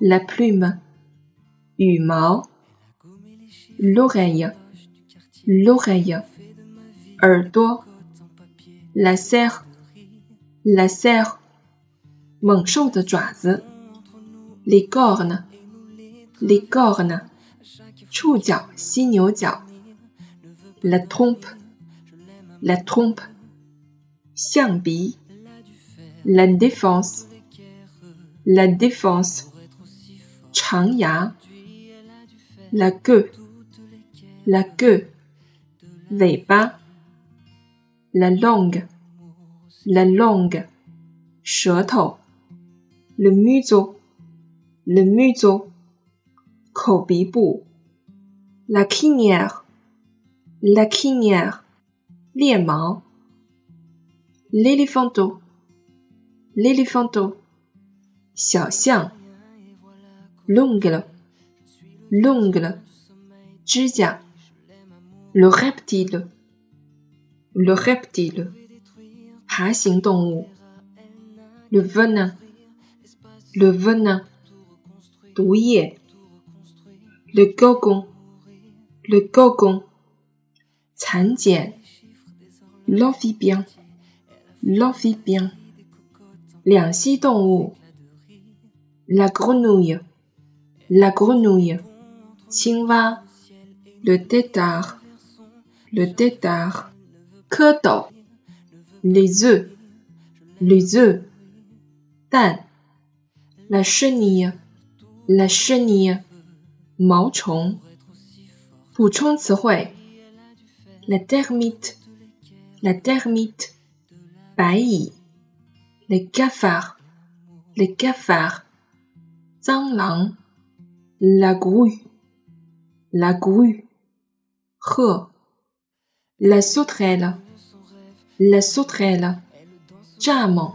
la plume, l'oreille, l'oreille, la serre, la serre, les cornes, les cornes, la trompe, la trompe, la défense, la défense, la queue, la queue, pas la langue, la langue, château, le museau, le museau, kobibou, la crinière, la crinière, l'éléphanto, l'éléphanto, 小象 l'ongle, l'ongle, Jia, le reptile, le reptile, le venin, le venin, le gogon, le gogon, l'amphibien, l'amphibien, la grenouille la grenouille, Chingwa, le tétard, le tétard, Keto, les œufs, les œufs, Tan, la chenille, la chenille, Mauchong, la termite, la termite, Bai, les cafards, les cafards, la grue, la grue, la sauterelle, la sauterelle, jam,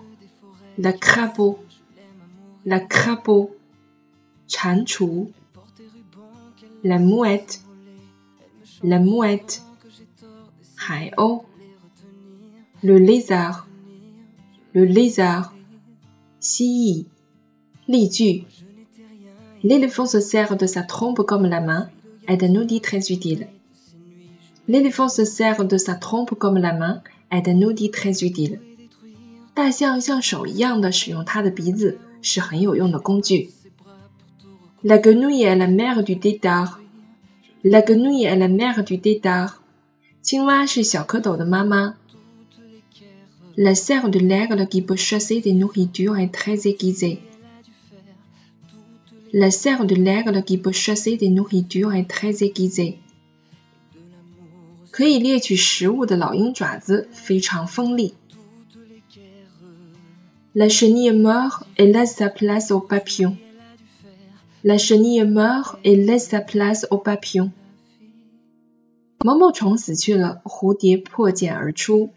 la crapaud, la crapaud, chanchou, la mouette, la mouette, le lézard, le lézard, si, li L'éléphant se sert de sa trompe comme la main est un outil très utile. L'éléphant se sert de sa trompe comme la main est un outil très utile. 大象像手一样的使用它的鼻子是很有用的工具。La grenouille est la mère du tétard. La grenouille est la mère du tétard. 青蛙是小蝌蚪的妈妈。La serre de l'aigle qui peut chasser des nourritures est très aiguisée. La serre de l'aigle qui peut chasser des nourritures est très aiguisée. La chenille meurt et laisse sa place au papillon. La chenille meurt et laisse sa place au papillon. 毛毛虫死去了，蝴蝶破茧而出。